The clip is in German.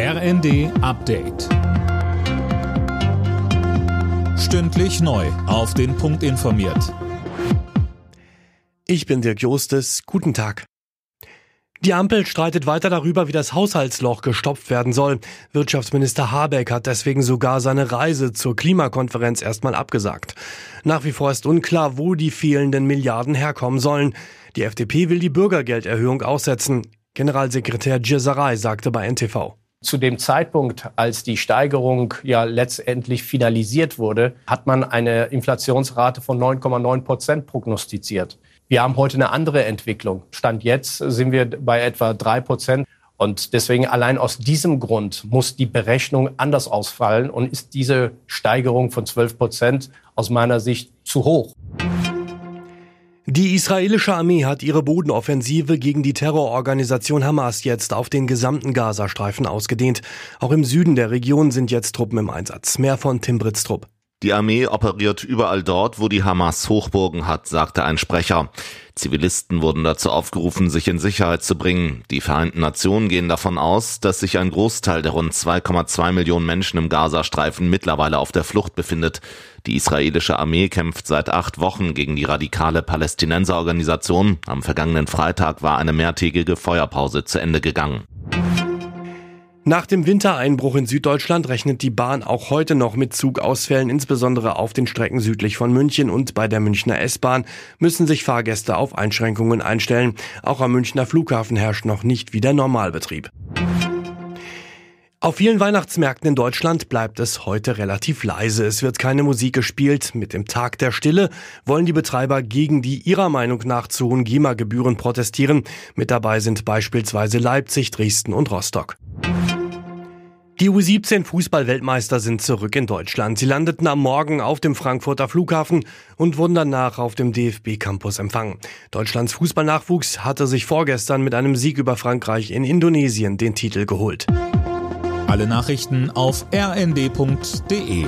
RND Update. Stündlich neu. Auf den Punkt informiert. Ich bin Dirk Jostes. Guten Tag. Die Ampel streitet weiter darüber, wie das Haushaltsloch gestopft werden soll. Wirtschaftsminister Habeck hat deswegen sogar seine Reise zur Klimakonferenz erstmal abgesagt. Nach wie vor ist unklar, wo die fehlenden Milliarden herkommen sollen. Die FDP will die Bürgergelderhöhung aussetzen. Generalsekretär Gierserei sagte bei NTV. Zu dem Zeitpunkt, als die Steigerung ja letztendlich finalisiert wurde, hat man eine Inflationsrate von 9,9 Prozent prognostiziert. Wir haben heute eine andere Entwicklung. Stand jetzt sind wir bei etwa drei Prozent. Und deswegen allein aus diesem Grund muss die Berechnung anders ausfallen und ist diese Steigerung von 12 Prozent aus meiner Sicht zu hoch. Die israelische Armee hat ihre Bodenoffensive gegen die Terrororganisation Hamas jetzt auf den gesamten Gazastreifen ausgedehnt. Auch im Süden der Region sind jetzt Truppen im Einsatz. Mehr von Tim Britztrup. Die Armee operiert überall dort, wo die Hamas Hochburgen hat, sagte ein Sprecher. Zivilisten wurden dazu aufgerufen, sich in Sicherheit zu bringen. Die Vereinten Nationen gehen davon aus, dass sich ein Großteil der rund 2,2 Millionen Menschen im Gazastreifen mittlerweile auf der Flucht befindet. Die israelische Armee kämpft seit acht Wochen gegen die radikale Palästinenserorganisation. Am vergangenen Freitag war eine mehrtägige Feuerpause zu Ende gegangen. Nach dem Wintereinbruch in Süddeutschland rechnet die Bahn auch heute noch mit Zugausfällen, insbesondere auf den Strecken südlich von München und bei der Münchner S-Bahn müssen sich Fahrgäste auf Einschränkungen einstellen. Auch am Münchner Flughafen herrscht noch nicht wieder Normalbetrieb. Auf vielen Weihnachtsmärkten in Deutschland bleibt es heute relativ leise. Es wird keine Musik gespielt. Mit dem Tag der Stille wollen die Betreiber gegen die ihrer Meinung nach zu hohen GEMA-Gebühren protestieren. Mit dabei sind beispielsweise Leipzig, Dresden und Rostock. Die U17 Fußballweltmeister sind zurück in Deutschland. Sie landeten am Morgen auf dem Frankfurter Flughafen und wurden danach auf dem DFB-Campus empfangen. Deutschlands Fußballnachwuchs hatte sich vorgestern mit einem Sieg über Frankreich in Indonesien den Titel geholt. Alle Nachrichten auf rnd.de